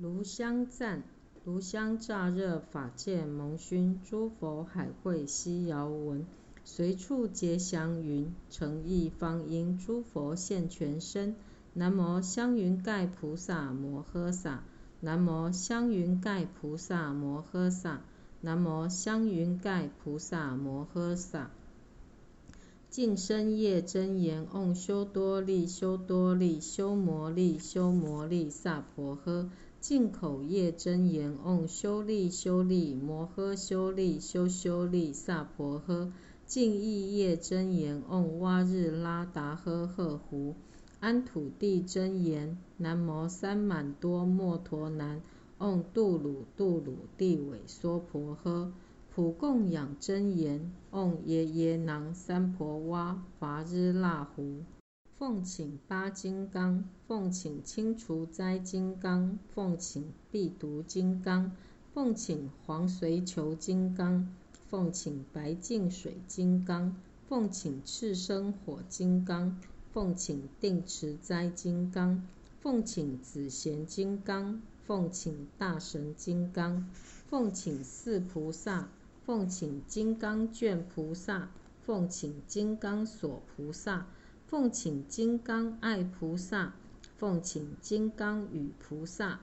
炉香赞，炉香乍热，法界蒙熏。诸佛海会悉遥闻，随处结祥云。诚意方应，诸佛现全身。南无香云盖菩萨摩诃萨，南无香云盖菩萨摩诃萨，南无香云盖菩萨摩诃萨。净身业真言，唵修多利修多利修摩利修摩利萨婆诃。净口业真言，唵修利修利摩诃修利修修利萨婆诃。净意业真言，唵哇日拉达诃诃胡。安土地真言，南无三满多摩陀南，唵度鲁度鲁地尾娑婆诃。普供养真言，唵耶耶囊三婆哇伐日那胡。奉请八金刚，奉请清除灾金刚，奉请必毒金刚，奉请黄随求金刚，奉请白净水金刚，奉请赤生火金刚，奉请定持灾金刚，奉请紫贤金刚，奉请大神金刚，奉请四菩萨，奉请金刚卷菩萨，奉请金刚锁菩萨。奉请金刚爱菩萨，奉请金刚与菩萨，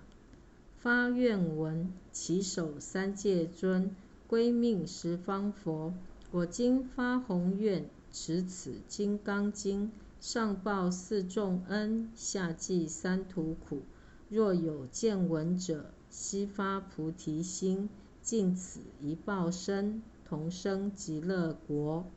发愿闻其手三界尊，归命十方佛。我今发宏愿，持此金刚经，上报四重恩，下济三途苦。若有见闻者，悉发菩提心，尽此一报身，同生极乐国。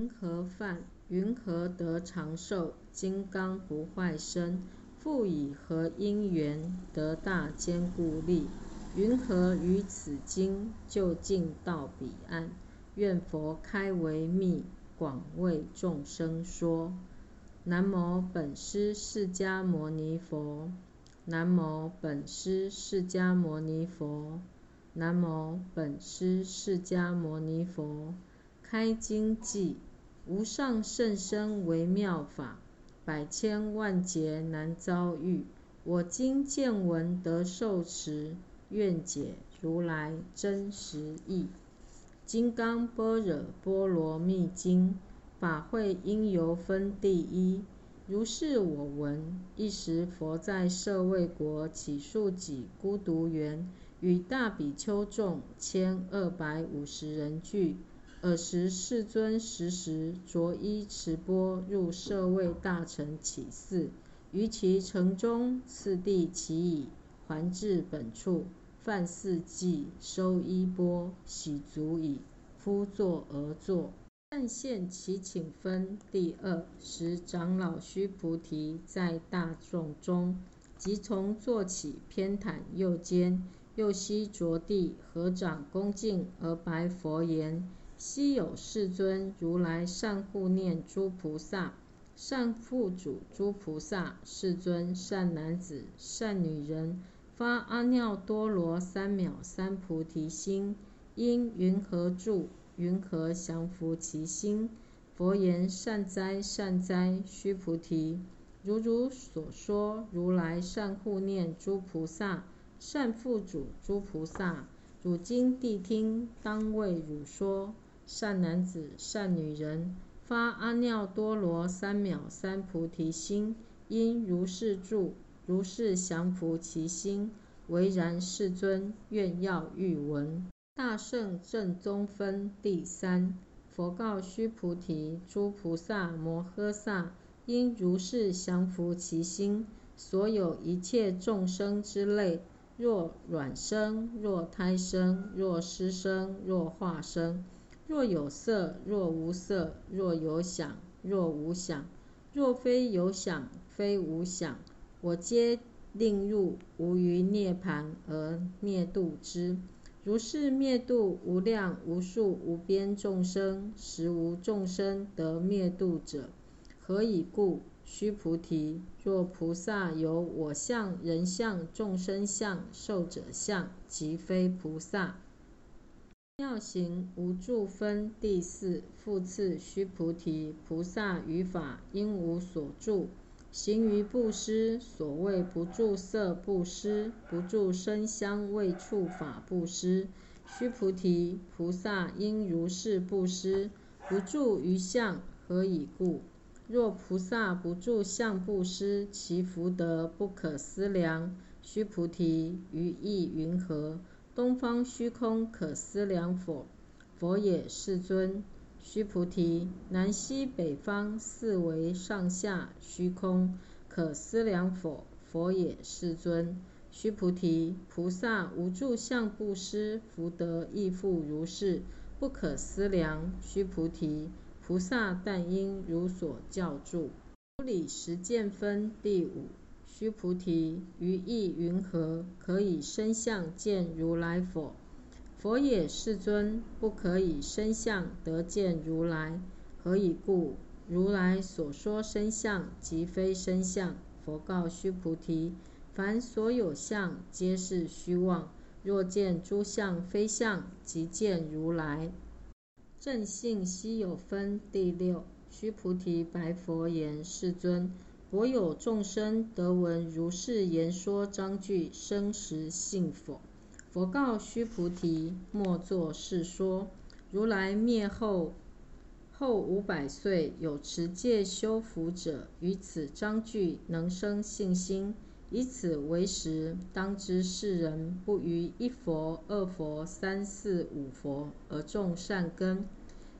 云何犯？云何得长寿？金刚不坏身，复以何因缘得大坚固力？云何于此经就近到彼岸？愿佛开为密，广为众生说。南无本师释迦牟尼佛。南无本师释迦牟尼佛。南无本师释迦牟尼佛。开经偈。无上甚深微妙法，百千万劫难遭遇。我今见闻得受持，愿解如来真实义。金刚般若波罗蜜经，法会因由分第一。如是我闻。一时佛在舍卫国祇树己孤独园，与大比丘众千二百五十人聚。尔时世尊时时着衣持钵入舍卫大城起寺，于其城中次第乞已，还至本处，饭四季，收衣钵，洗足矣。夫坐而坐。但现其请分。第二时长老须菩提在大众中，即从坐起，偏袒右肩，右膝着地，合掌恭敬而白佛言。昔有世尊如来善护念诸菩萨，善护主诸菩萨。世尊善男子、善女人，发阿耨多罗三藐三菩提心，因云何住？云何降伏其心？佛言：善哉，善哉，须菩提！如汝所说，如来善护念诸菩萨，善护主诸菩萨。汝今谛听，当为汝说。善男子、善女人，发阿耨多罗三藐三菩提心，因如是住，如是降伏其心。唯然，世尊，愿要欲闻。大圣正宗分第三。佛告须菩提：诸菩萨摩诃萨，因如是降伏其心。所有一切众生之类，若卵生，若胎生，若湿生，若化生。若有色，若无色；若有想，若无想；若非有想，非无想，我皆令入无余涅盘而灭度之。如是灭度无量无数无边众生，实无众生得灭度者。何以故？须菩提，若菩萨有我相、人相、众生相、寿者相，即非菩萨。妙行无住分第四。复次，须菩提，菩萨于法应无所住，行于布施，所谓不住色布施，不住声香味触法布施。须菩提，菩萨应如是布施，不住于相。何以故？若菩萨不住相布施，其福德不可思量。须菩提，于意云何？东方虚空可思量否？佛也，世尊。须菩提，南西北方四维上下虚空，可思量否？佛也，世尊。须菩提，菩萨无住相布施，福德亦复如是，不可思量。须菩提，菩萨但应如所教住。出理实见分第五。须菩提，于意云何？可以身相见如来否？佛也，世尊，不可以身相得见如来。何以故？如来所说身相，即非身相。佛告须菩提：凡所有相，皆是虚妄。若见诸相非相，即见如来。正性稀有分第六。须菩提白佛言：世尊，我有众生得闻如是言说章句，生实信否？佛告须菩提：莫作是说。如来灭后后五百岁，有持戒修福者，于此章句能生信心。以此为实，当知世人不于一佛、二佛、三四五佛而种善根，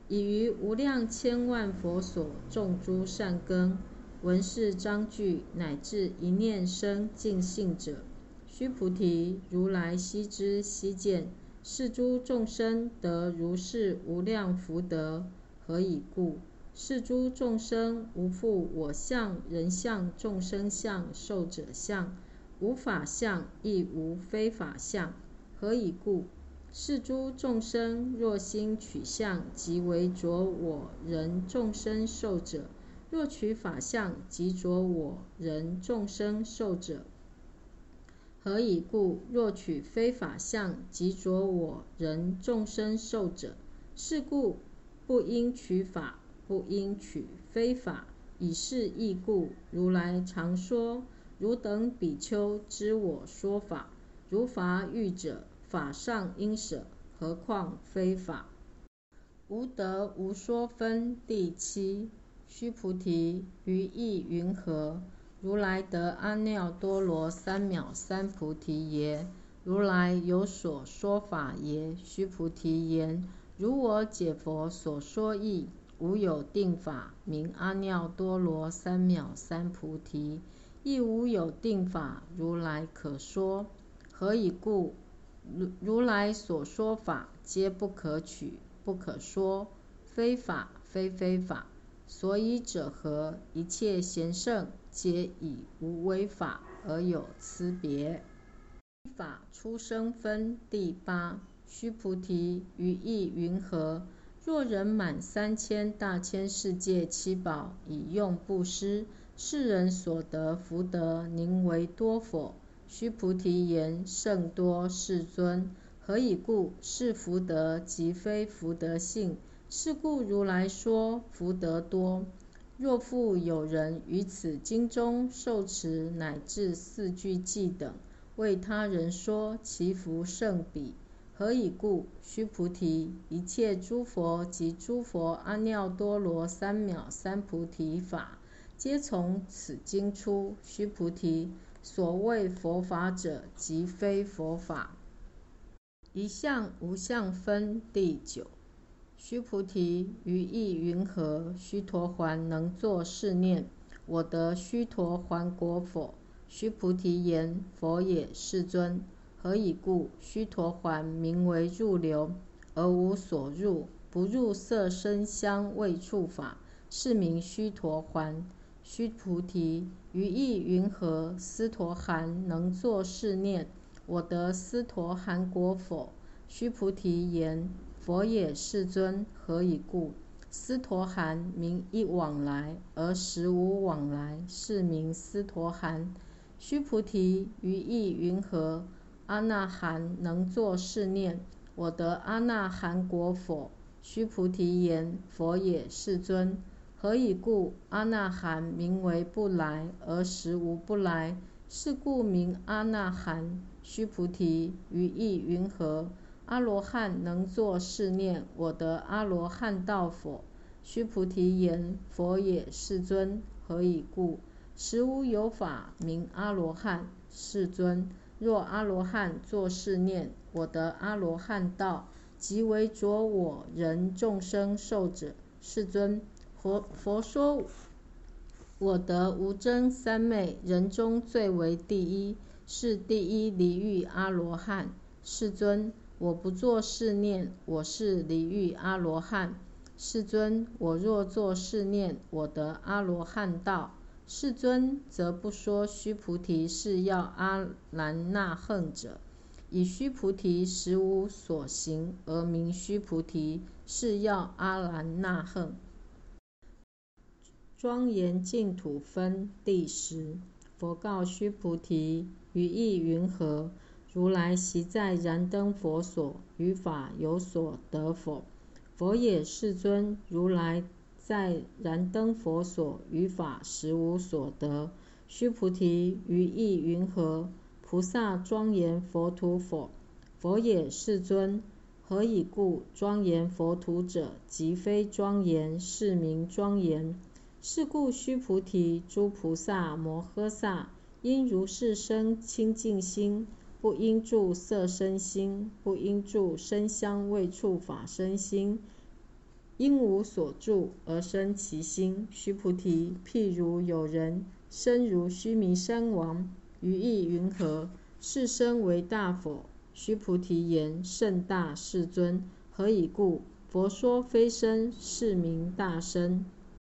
已于无量千万佛所种诸善根。闻是章句，乃至一念生尽信者。须菩提，如来悉知悉见，是诸众生得如是无量福德。何以故？是诸众生无复我相、人相、众生相、寿者相，无法相，亦无非法相。何以故？是诸众生若心取相，即为着我人众生寿者；若取法相，即着我人众生寿者。何以故？若取非法相，即着我人众生受者。是故不应取法，不应取非法。以是义故，如来常说：汝等比丘知我说法，如法欲者，法上应舍，何况非法？无得无说分第七。须菩提，于意云何？如来得阿耨多罗三藐三菩提耶？如来有所说法耶？须菩提言：如我解佛所说义，无有定法名阿耨多罗三藐三菩提，亦无有定法如来可说。何以故？如如来所说法，皆不可取，不可说，非法非非法。所以者何？一切贤圣。皆以无为法而有差别。法出生分第八。须菩提，于意云何？若人满三千大千世界七宝，以用布施，世人所得福德，宁为多否？须菩提言：甚多，世尊。何以故？是福德即非福德性。是故如来说福德多。若复有人于此经中受持乃至四句偈等，为他人说，其福甚彼。何以故？须菩提，一切诸佛及诸佛阿耨多罗三藐三菩提法，皆从此经出。须菩提，所谓佛法者，即非佛法。一相无相分第九。须菩提，于意云何？须陀洹能作是念：我得须陀洹果否？须菩提言：佛也，世尊。何以故？须陀洹名为入流，而无所入，不入色声香味触法，是名须陀洹。须菩提，于意云何？斯陀含能作是念：我得斯陀含果否？须菩提言。佛也，世尊。何以故？斯陀含名一往来，而实无往来，是名斯陀含。须菩提，于意云何？阿那含能作是念：我得阿那含果否？须菩提言：佛也，世尊。何以故？阿那含名为不来，而实无不来。是故名阿那含。须菩提，于意云何？阿罗汉能作是念：我得阿罗汉道否？须菩提言：佛也，世尊。何以故？实无有法名阿罗汉。世尊，若阿罗汉作是念：我得阿罗汉道，即为着我人众生寿者。世尊。佛佛说：“我得无争三昧，人中最为第一，是第一离欲阿罗汉。世尊，我不作是念，我是离欲阿罗汉。世尊，我若作是念，我得阿罗汉道。世尊，则不说须菩提是要阿兰那恨者。以须菩提实无所行，而名须菩提是要阿兰那恨。”庄严净土分第十。佛告须菩提：于意云何？如来昔在燃灯佛所，于法有所得否？佛也，世尊。如来在燃灯佛所，于法实无所得。须菩提，于意云何？菩萨庄严佛土否？佛也，世尊。何以故？庄严佛土者，即非庄严，是名庄严。是故，须菩提，诸菩萨摩诃萨应如是生清净心，不应住色身心，不应住声香味触法身心，因无所住而生其心。须菩提，譬如有人身如须弥山王，于意云何？是身为大佛？须菩提言：甚大，世尊。何以故？佛说非身，是名大身。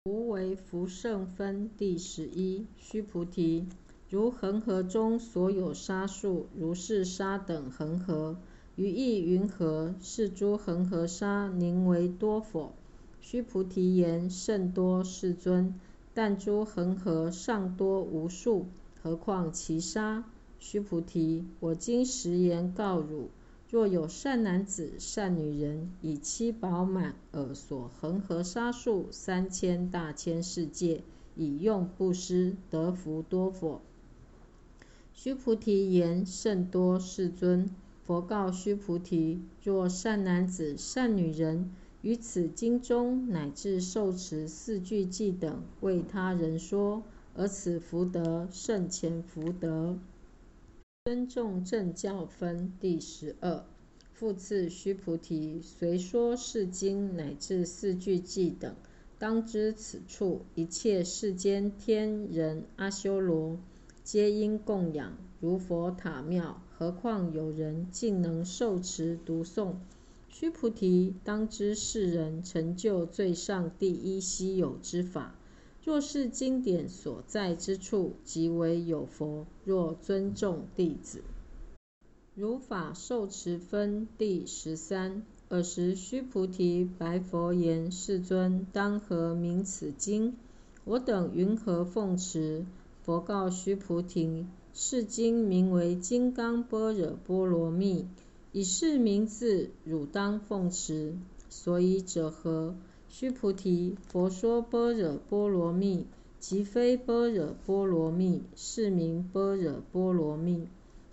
无为福胜分第十一。须菩提，如恒河中所有沙数，如是沙等恒河，于意云何？是诸恒河沙宁为多否？须菩提言：甚多，世尊。但诸恒河尚多无数，何况其沙？须菩提，我今实言告汝。若有善男子、善女人，以七宝满耳所恒河沙数三千大千世界，以用布施，得福多否？须菩提言：甚多，世尊。佛告须菩提：若善男子、善女人，于此经中乃至受持四句偈等，为他人说，而此福德胜前福德。尊重正教分第十二。复次，须菩提，随说是经乃至四句偈等，当知此处一切世间天人阿修罗，皆应供养，如佛塔庙。何况有人竟能受持读诵？须菩提，当知世人成就最上第一稀有之法。若是经典所在之处，即为有佛。若尊重弟子，如法受持分第十三。尔时须菩提白佛言：“世尊，当何名此经？我等云何奉持？”佛告须菩提：“是经名为《金刚般若波罗蜜》，以是名字，汝当奉持。所以者何？”须菩提，佛说般若波罗蜜，即非般若波罗蜜，是名般若波罗蜜。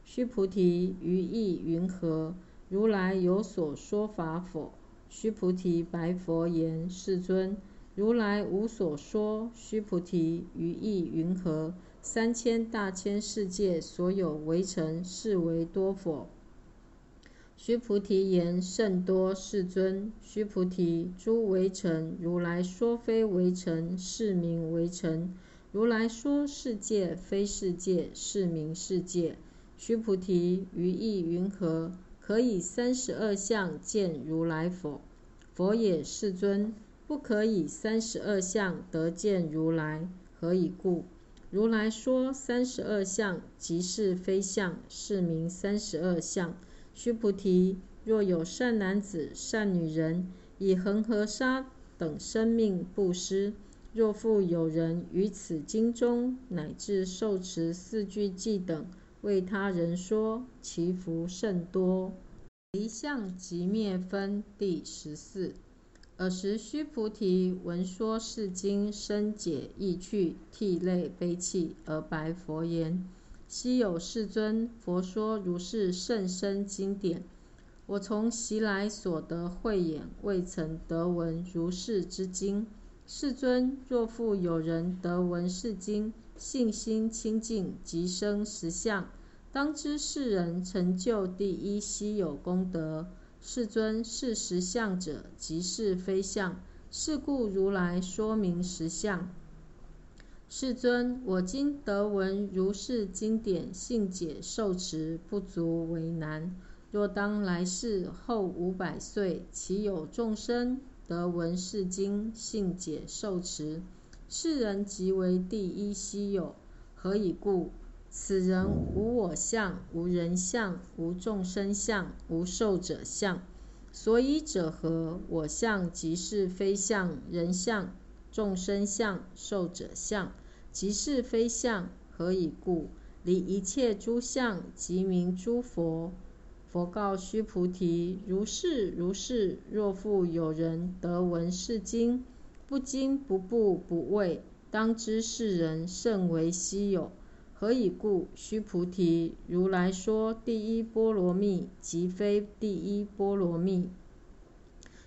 须菩提，于意云何？如来有所说法否？须菩提白佛言：世尊，如来无所说。须菩提，于意云何？三千大千世界所有为尘，是为多否？须菩提言：甚多，世尊。须菩提，诸为尘，如来说非为尘，是名为尘。如来说世界，非世界，是名世界。须菩提，于意云何？可以三十二相见如来否？佛也，世尊。不可以三十二相得见如来。何以故？如来说三十二相，即是非相，是名三十二相。须菩提，若有善男子、善女人，以恒河沙等生命布施；若复有人于此经中乃至受持四句偈等，为他人说，其福甚多。离相即灭分第十四。尔时须菩提闻说是经深解意趣，涕泪悲泣，而白佛言：“昔有世尊，佛说如是甚深经典，我从昔来所得慧眼，未曾得闻如是之经。世尊，若复有人得闻是经，信心清净，即生实相，当知是人成就第一稀有功德。”世尊，是实相者，即是非相。是故如来说明实相。世尊，我今得闻如是经典，信解受持，不足为难。若当来世后五百岁，其有众生得闻是经，信解受持，是人即为第一稀有。何以故？此人无我相，无人相，无众生相，无寿者相。所以者何？我相即是非相，人相、众生相、寿者相，即是非相。何以故？离一切诸相，即名诸佛。佛告须菩提：如是如是。若复有人得闻是经，不惊不怖不畏，当知是人甚为希有。何以故？须菩提，如来说第一波罗蜜，即非第一波罗蜜，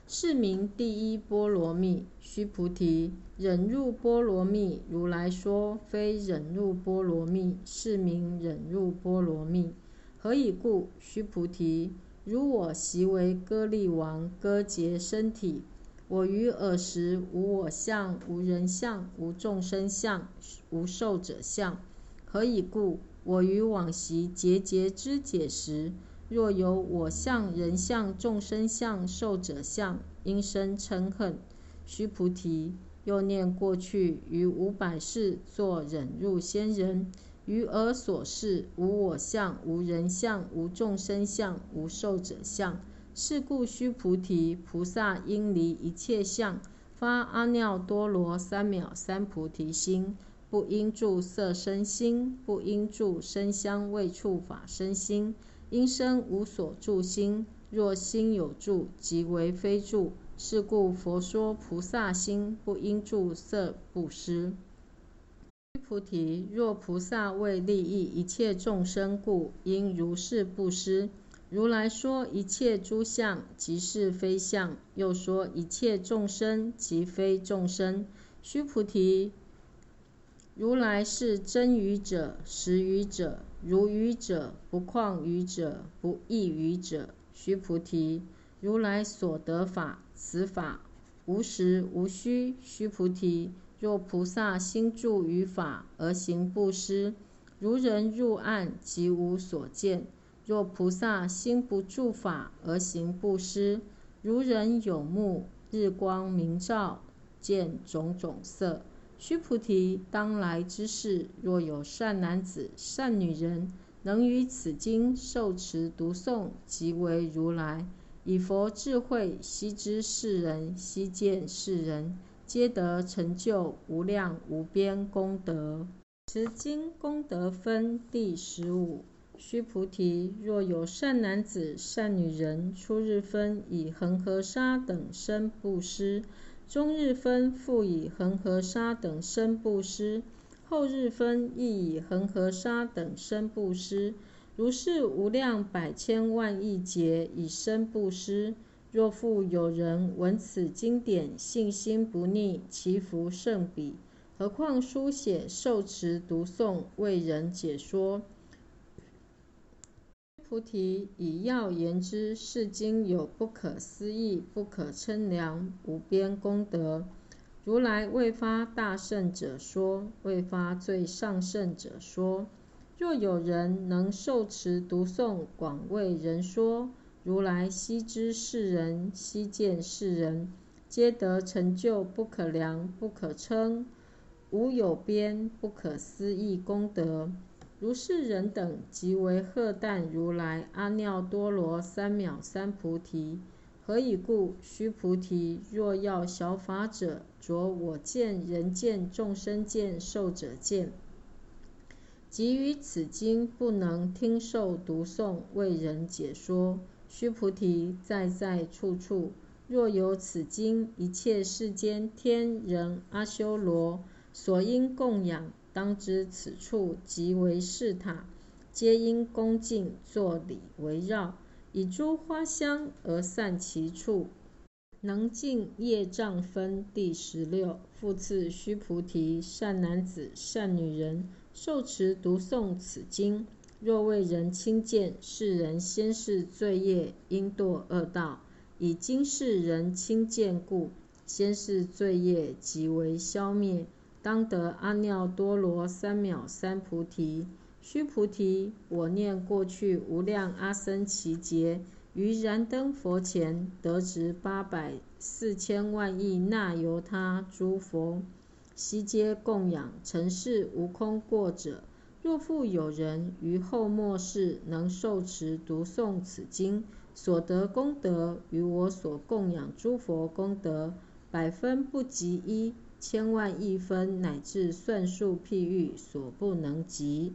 是名第一波罗蜜。须菩提，忍入波罗蜜，如来说非忍入波罗蜜，是名忍入波罗蜜。何以故？须菩提，如我昔为歌利王，割截身体，我于尔时无我相，无人相，无众生相，无寿者相。何以故？我于往昔节节之解时，若有我相、人相、众生相、寿者相，应生嗔恨。须菩提，又念过去于五百世作忍入仙人，于尔所示无我相、无人相、无众生相、无寿者相。是故须菩提，菩萨应离一切相，发阿耨多罗三藐三菩提心。不应住色身心，不应住声香味触法身心，应生无所住心。若心有住，即为非住。是故佛说菩萨心不应住色布施。菩提，若菩萨为利益一切众生故，应如是布施。如来说一切诸相即是非相，又说一切众生即非众生。须菩提。如来是真语者，实语者，如语者，不旷语者，不异语者。须菩提，如来所得法，此法无实无虚。须菩提，若菩萨心住于法而行布施，如人入暗，即无所见；若菩萨心不住法而行布施，如人有目，日光明照，见种种色。须菩提，当来之世，若有善男子、善女人，能于此经受持读诵，即为如来。以佛智慧悉知世人，悉见世人，皆得成就无量无边功德。持经功德分第十五。须菩提，若有善男子、善女人，初日分以恒河沙等身布施。中日分复以恒河沙等身布施，后日分亦以恒河沙等身布施，如是无量百千万亿劫以身布施。若复有人闻此经典，信心不逆，其福甚彼。何况书写、受持、读诵、为人解说。菩提，以要言之，是经有不可思议、不可称量、无边功德。如来未发大圣者说，未发最上圣者说。若有人能受持读诵，广为人说，如来悉知世人，悉见世人，皆得成就不可量、不可称、无有边、不可思议功德。如是人等，即为荷担如来阿耨多罗三藐三菩提。何以故？须菩提，若要小法者，着我见、人见、众生见、寿者见，即于此经不能听受读诵，为人解说。须菩提，在在处处若有此经，一切世间天人阿修罗所应供养，当知此处即为是塔，皆因恭敬作礼围绕，以诸花香而散其处。能尽业障分第十六。复次，须菩提，善男子、善女人，受持读诵此经，若为人轻贱，是人先世罪业应堕恶道。以今世人轻贱故，先世罪业即为消灭，当得阿耨多罗三藐三菩提。须菩提，我念过去无量阿僧祇劫。于燃灯佛前得值八百四千万亿那由他诸佛，悉皆供养。尘世无空过者。若复有人于后末世能受持读诵此经，所得功德，与我所供养诸佛功德，百分不及一，千万亿分，乃至算数譬喻，所不能及。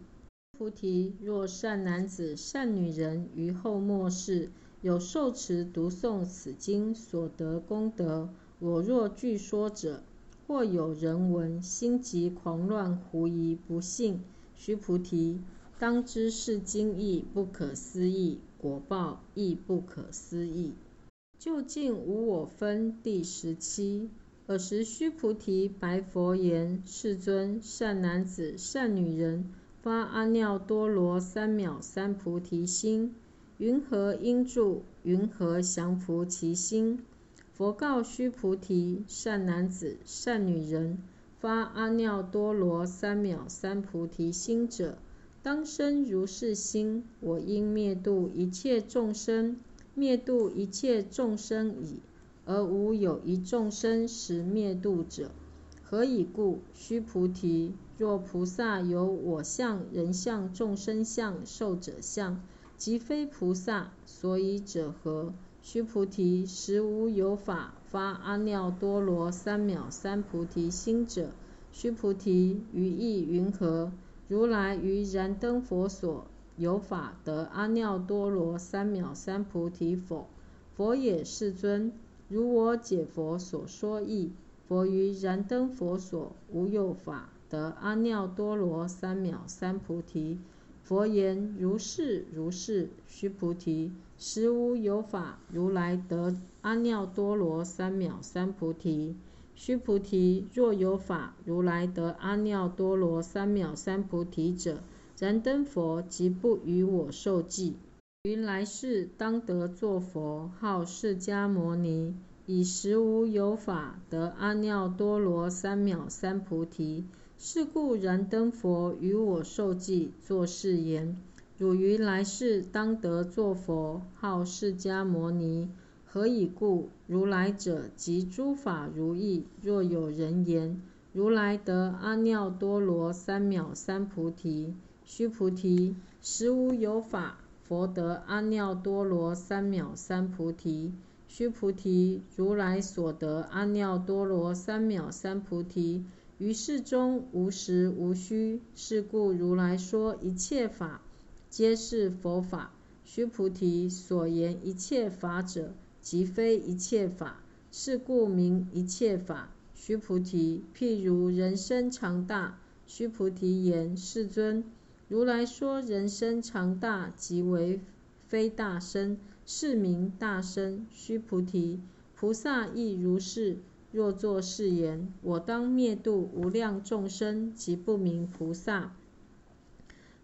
菩提，若善男子、善女人于后末世，有受持读诵此经所得功德，我若据说者，或有人闻，心急狂乱，狐疑不信。须菩提，当知是经义不可思议，果报亦不可思议。究竟无我分第十七。尔时须菩提白佛言：“世尊，善男子、善女人，发阿耨多罗三藐三菩提心。”云何应住？云何降伏其心？佛告须菩提：善男子、善女人，发阿耨多罗三藐三菩提心者，当生如是心：我应灭度一切众生，灭度一切众生已，而无有一众生实灭度者。何以故？须菩提，若菩萨有我相、人相、众生相、寿者相。即非菩萨，所以者何？须菩提，实无有法发阿耨多罗三藐三菩提心者。须菩提，于意云何？如来于燃灯佛所有法得阿耨多罗三藐三菩提否？佛也，世尊。如我解佛所说义，佛于燃灯佛所无有法得阿耨多罗三藐三菩提。佛言：如是如是，须菩提，实无有法如来得阿耨多罗三藐三菩提。须菩提，若有法如来得阿耨多罗三藐三菩提者，燃灯佛即不与我受记。于来世当得作佛，号释迦牟尼，以实无有法得阿耨多罗三藐三菩提。是故燃灯佛与我受记，作是言：汝于来世当得作佛，号释迦牟尼。何以故？如来者，即诸法如意。若有人言：如来得阿耨多罗三藐三菩提。须菩提，实无有法，佛得阿耨多罗三藐三菩提。须菩提，如来所得阿耨多罗三藐三菩提。于世中无实无虚，是故如来说一切法皆是佛法。须菩提，所言一切法者，即非一切法，是故名一切法。须菩提，譬如人身长大。须菩提言：世尊，如来说人身常大，即为非大身，是名大身。须菩提，菩萨亦如是。若作是言，我当灭度无量众生，即不名菩萨。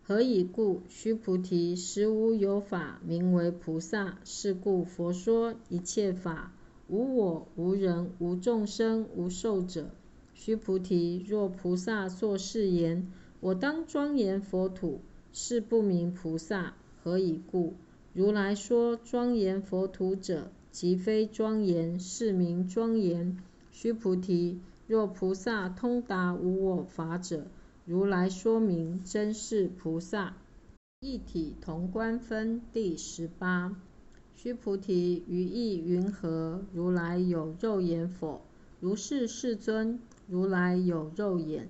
何以故？须菩提，实无有法名为菩萨。是故佛说一切法无我、无人、无众生、无寿者。须菩提，若菩萨作是言，我当庄严佛土，是不名菩萨。何以故？如来说庄严佛土者，即非庄严，是名庄严。须菩提，若菩萨通达无我法者，如来说明真是菩萨。一体同观分第十八。须菩提，于意云何？如来有肉眼否？如是，世尊。如来有肉眼。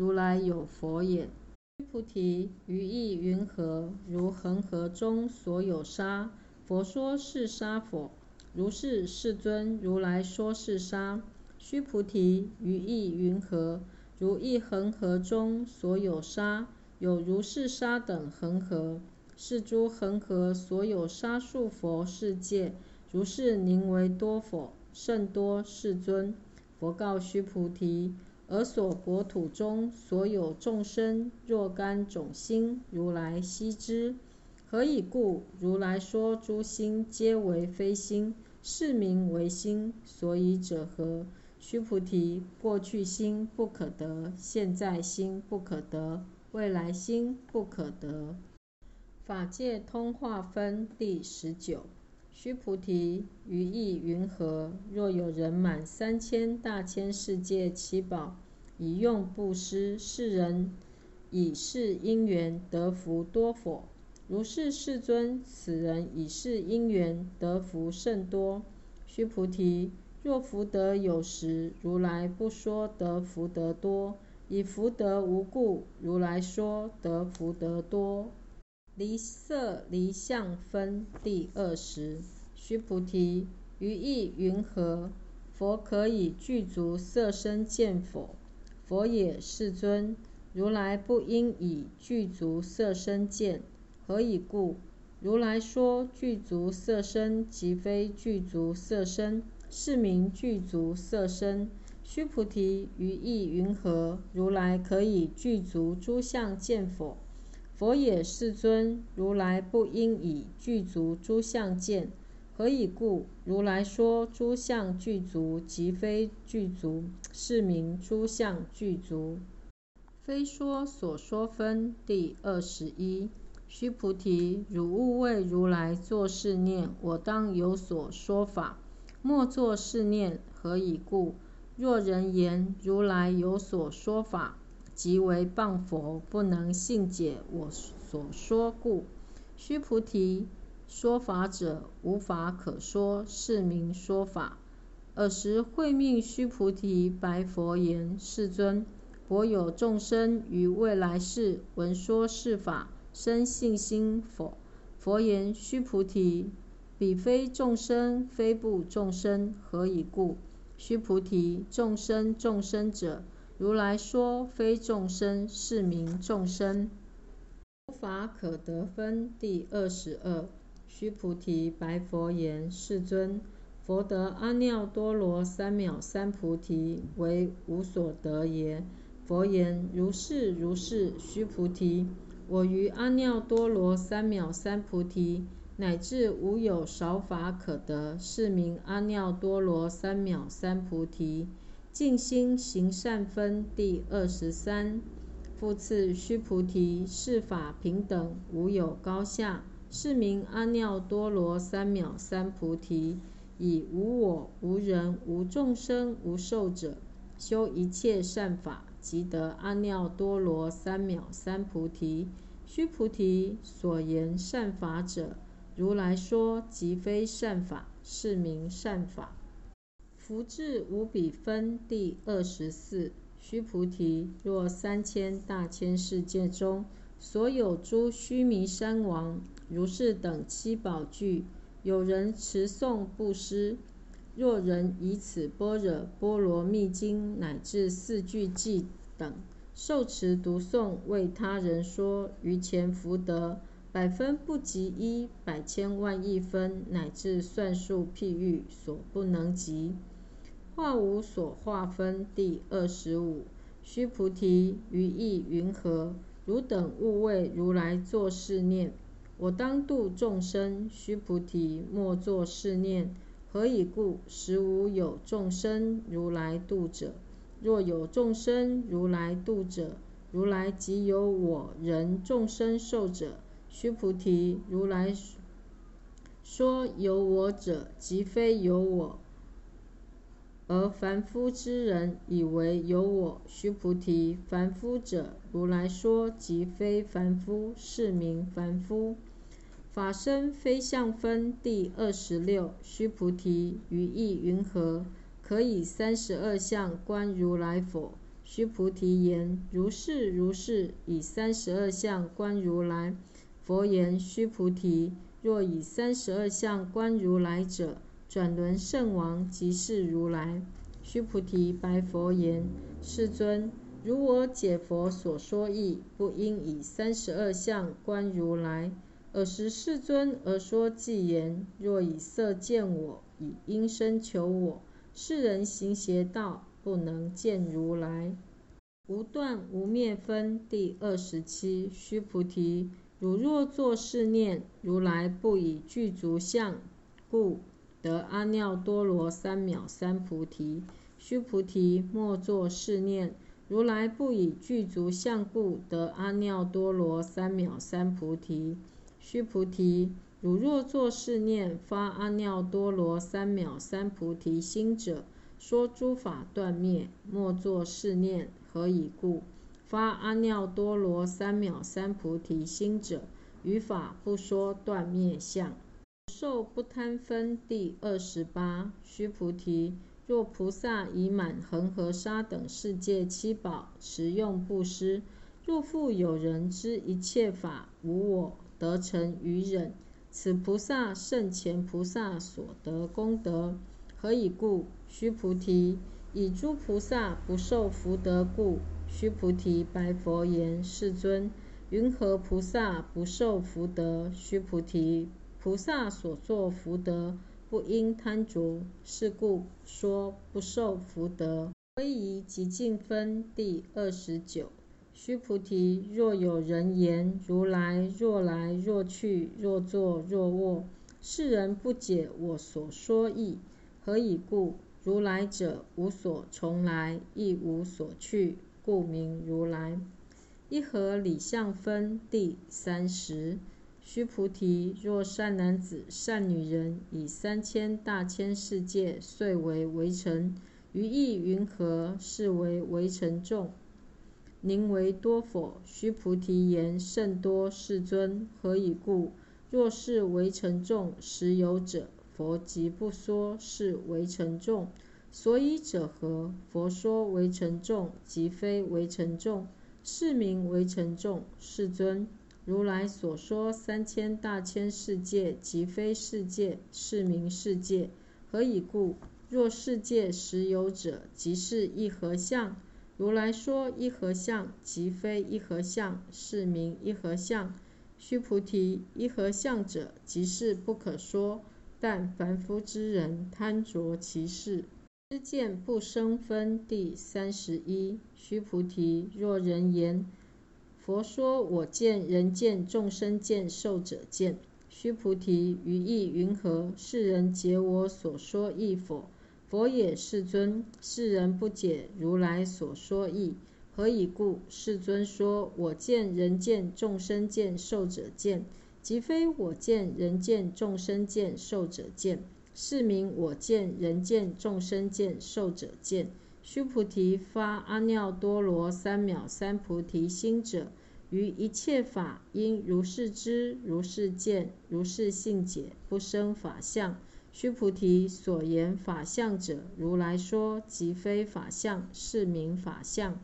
如来有佛眼。须菩提，于意云何？如恒河中所有沙，佛说是沙否？如是，世尊，如来说是沙。须菩提，于意云何？如一恒河中所有沙，有如是沙等恒河。是诸恒河所有沙数佛世界，如是宁为多佛？甚多，世尊。佛告须菩提：而所国土中所有众生，若干种心，如来悉知。何以故？如来说诸心皆为非心。是名为心，所以者何？须菩提，过去心不可得，现在心不可得，未来心不可得。法界通化分第十九。须菩提，于意云何？若有人满三千大千世界七宝，以用布施，世人以是因缘得福多否？如是，世尊，此人以是因缘得福甚多。须菩提，若福德有时，如来不说得福德多；以福德无故，如来说得福德多。离色离相分第二十。须菩提，于意云何？佛可以具足色身见否？佛也，世尊。如来不应以具足色身见。何以故？如来说具足色身，即非具足色身，是名具足色身。须菩提，于意云何？如来可以具足诸相见否？佛也，世尊。如来不应以具足诸相见。何以故？如来说诸相具足，即非具足，是名诸相具足。非说所说分第二十一。须菩提，汝勿为如来作是念：我当有所说法。莫作是念。何以故？若人言如来有所说法，即为谤佛，不能信解我所说故。须菩提，说法者无法可说，是名说法。尔时会命须菩提白佛言：世尊，我有众生于未来世闻说是法。生信心否？佛言：须菩提，彼非众生，非不众生。何以故？须菩提，众生众生者，如来说非众生，是名众生。无法可得分第二十二。须菩提白佛言：世尊，佛得阿耨多罗三藐三菩提，为无所得耶？佛言：如是如是。须菩提。我于阿耨多罗三藐三菩提，乃至无有少法可得，是名阿耨多罗三藐三菩提。净心行善分第二十三。复次，须菩提，是法平等，无有高下，是名阿耨多罗三藐三菩提。以无我、无人、无众生、无寿者，修一切善法。即得阿耨多罗三藐三菩提。须菩提，所言善法者，如来说即非善法，是名善法。福至无比分第二十四。须菩提，若三千大千世界中，所有诸须弥山王、如是等七宝具，有人持诵布施，若人以此般若波罗蜜经乃至四句偈等受持读诵，为他人说，于前福德百分不及一，百千万亿分，乃至算数譬喻所不能及。化无所化分第二十五。须菩提，于意云何？汝等勿为如来作是念：我当度众生。须菩提，莫作是念。何以故？实无有众生如来度者。若有众生如来度者，如来即有我人众生寿者。须菩提，如来说有我者，即非有我。而凡夫之人以为有我。须菩提，凡夫者，如来说即非凡夫，是名凡夫。法身非相分第二十六。须菩提，于意云何？可以三十二相观如来否？须菩提言：如是如是。以三十二相观如来。佛言：须菩提，若以三十二相观如来者，转轮圣王即是如来。须菩提白佛言：“世尊，如我解佛所说义，不应以三十二相观如来。尔时世尊而说偈言：若以色见我，以音声求我，世人行邪道，不能见如来。无断无灭分第二十七。须菩提，汝若作是念：如来不以具足相，故。”得阿耨多罗三藐三菩提。须菩提，莫作是念：如来不以具足相故得阿耨多罗三藐三菩提。须菩提，汝若作是念，发阿耨多罗三藐三菩提心者，说诸法断灭。莫作是念，何以故？发阿耨多罗三藐三菩提心者，于法不说断灭相。受不贪分第二十八。须菩提，若菩萨以满恒河沙等世界七宝持用布施，若复有人知一切法无我，得成于忍，此菩萨胜前菩萨所得功德。何以故？须菩提，以诸菩萨不受福德故。须菩提白佛言：世尊，云何菩萨不受福德？须菩提。菩萨所作福德，不应贪着，是故说不受福德。威仪极尽分第二十九。须菩提，若有人言如来若来若去若坐若卧，世人不解我所说意。何以故？如来者，无所从来，亦无所去，故名如来。一合理相分第三十。须菩提，若善男子、善女人，以三千大千世界遂为围城，于意云何？是为围城众。宁为多否？须菩提言：甚多，世尊。何以故？若是为城众，实有者，佛即不说是为城众。所以者何？佛说为城众，即非为城众，是名为城众。世尊。如来所说三千大千世界，即非世界，是名世界。何以故？若世界实有者，即是一合相。如来说一合相，即非一合相，是名一合相。须菩提，一合相者，即是不可说。但凡夫之人贪着其事，知见不生分。第三十一。须菩提，若人言。佛说：“我见、人见、众生见、寿者见。”须菩提，于意云何？世人解我所说义否？佛也，世尊。世人不解如来所说义，何以故？世尊说：“我见、人见、众生见、寿者见，即非我见、人见、众生见、寿者见，是名我见、人见、众生见、寿者见。”须菩提，发阿耨多罗三藐三菩提心者。于一切法应如是知，如是见，如是信解，不生法相。须菩提，所言法相者，如来说即非法相，是名法相。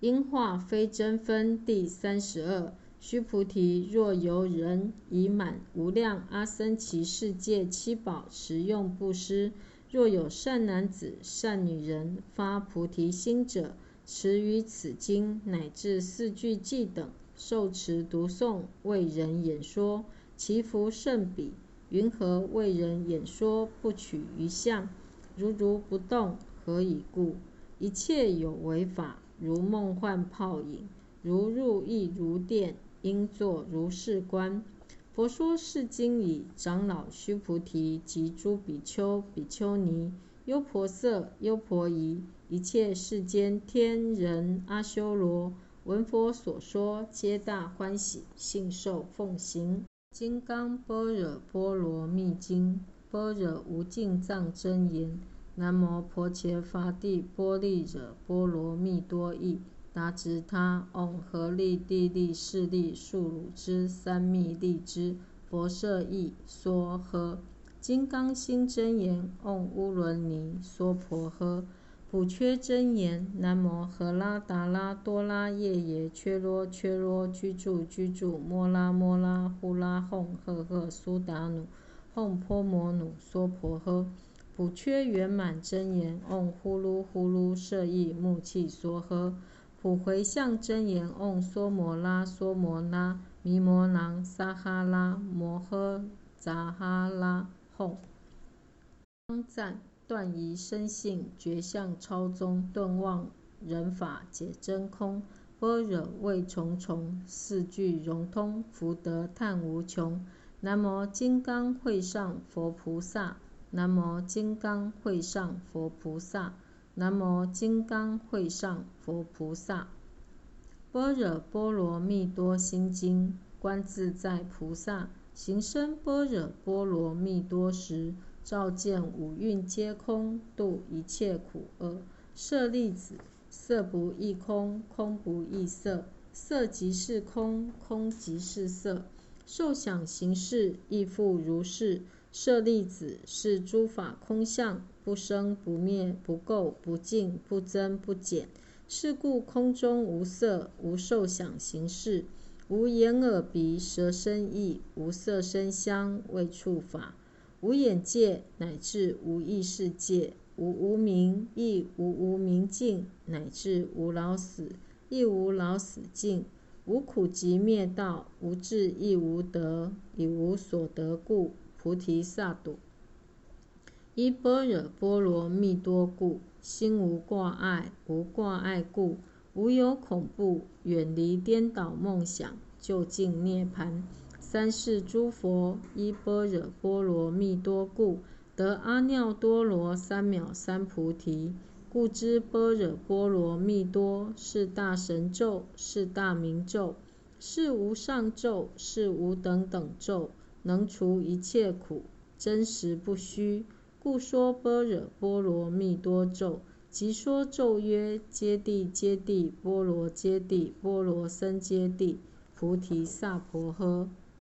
因化非真分第三十二。须菩提，若有人以满无量阿僧祇世界七宝持用布施，若有善男子、善女人发菩提心者。持于此经乃至四句偈等，受持读诵，为人演说，其福甚彼。云何为人演说？不取于相，如如不动。何以故？一切有为法，如梦幻泡影，如入亦如电，应作如是观。佛说是经已，长老须菩提及诸比丘、比丘尼。优婆塞、优婆夷，一切世间天人阿修罗，闻佛所说，皆大欢喜，信受奉行。金刚般若波罗蜜经，般若无尽藏真言。南无婆伽伐帝波利惹波罗蜜多译。达直他，唵，合力地利势力数汝之三密利之佛舍意说呵。金刚心真言，唵，乌伦尼娑婆诃。补缺真言，南无荷拉达拉多拉夜耶缺罗缺罗居住居住摩拉摩拉呼拉哄赫赫苏达努哄婆摩努娑婆诃。补缺圆满真言，嗡呼噜呼噜舍意木气梭诃。普回向真言，嗡梭摩拉梭摩拉弥摩囊沙哈拉摩诃扎哈拉哄。称赞。断疑生信，觉相超宗，顿忘人法解真空，般若味重重，四句融通，福德叹无穷。南无金刚会上佛菩萨，南无金刚会上佛菩萨，南无金刚会上佛菩萨。般若波罗蜜多心经，观自在菩萨行深般若波罗蜜多时。照见五蕴皆空，度一切苦厄。舍利子，色不异空，空不异色，色即是空，空即是色。受想行识亦复如是。舍利子，是诸法空相，不生不灭，不垢不净，不增不减。是故空中无色，无受想行识，无眼耳鼻舌身意，无色声香味触法。无眼界，乃至无意识界；无无明，亦无无明尽；乃至无老死，亦无老死尽；无苦集灭道，无智亦无得，以无所得故，菩提萨埵。依般若波罗蜜多故，心无挂碍，无挂碍故，无有恐怖，远离颠倒梦想，究竟涅盘。三世诸佛依般若波罗蜜多故，得阿耨多罗三藐三菩提。故知般若波罗蜜多是大神咒，是大明咒，是无上咒，是无等等咒，能除一切苦，真实不虚。故说般若波罗蜜多咒，即说咒曰：揭谛揭谛，波罗揭谛，波罗僧揭谛，菩提萨婆诃。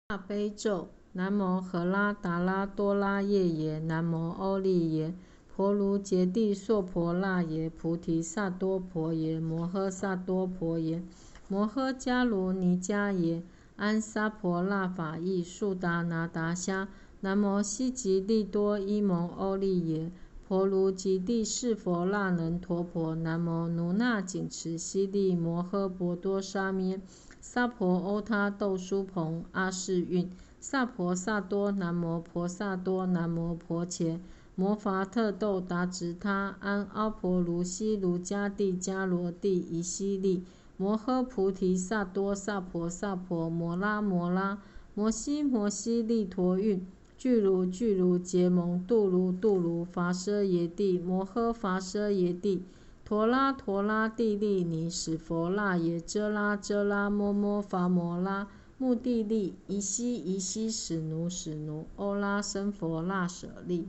大悲咒：南无荷拉达拉多拉夜耶，南无欧利耶婆卢揭帝娑婆那耶，菩提萨多婆耶，摩诃萨多婆耶，摩诃迦卢尼迦耶，安萨婆那法意速达那达虾，南无悉吉利多伊蒙欧利耶婆卢揭帝释佛那能陀婆，南无奴那紧持悉利摩诃婆多沙咩。萨婆欧他豆苏蓬阿世韵，萨婆萨多南摩婆萨多南摩婆伽，摩伐特豆达直他安阿婆卢西卢迦帝迦罗帝夷西利，摩诃菩提萨多萨婆萨婆摩拉摩拉摩西摩西利陀韵，具如具如结蒙度如度如伐奢耶帝，摩诃伐奢耶帝。陀拉陀拉地利尼使佛那耶遮拉遮拉摩摩伐摩拉目的利夷西夷西使奴使奴欧拉僧佛那舍利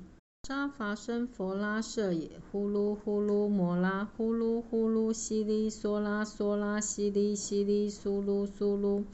沙伐僧佛拉舍也呼噜呼噜摩拉呼噜呼噜悉利梭拉梭拉悉利悉利苏噜苏噜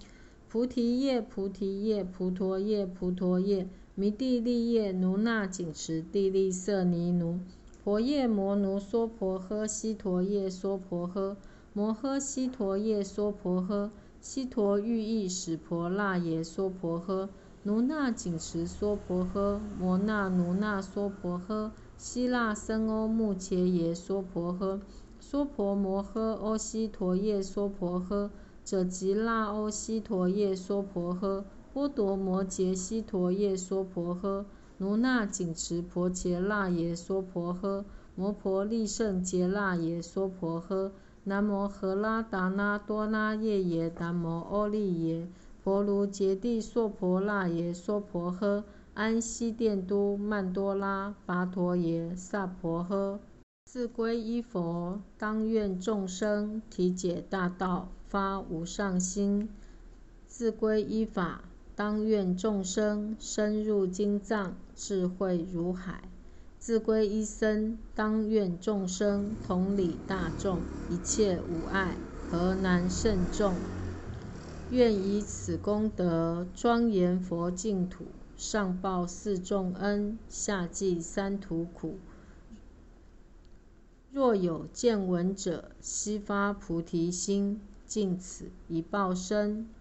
菩提叶菩提叶菩陀叶菩陀叶弥地利叶奴那紧持地利瑟尼奴。婆夜摩奴娑婆诃，悉陀夜娑婆诃，摩诃悉陀夜娑婆诃，悉陀喻意使婆那耶娑婆诃，奴那紧持娑婆诃，摩那奴那娑婆诃，希腊僧欧目伽耶娑婆诃，娑婆摩诃欧悉陀夜娑婆诃，者吉那欧悉陀夜娑婆诃，波多摩羯悉陀夜娑婆诃。奴那紧持婆伽那耶娑婆诃，摩婆利胜羯那耶娑婆诃，南无荷拉达那多那夜耶，南无阿利耶婆卢揭谛娑婆那耶娑婆诃，安息殿都曼多拉跋陀耶萨婆诃。自归依佛，当愿众生体解大道，发无上心；自归依法。当愿众生深入经藏，智慧如海；自归依僧，当愿众生同理大众，一切无碍，何难胜众？愿以此功德，庄严佛净土，上报四重恩，下济三途苦。若有见闻者，悉发菩提心，尽此一报身，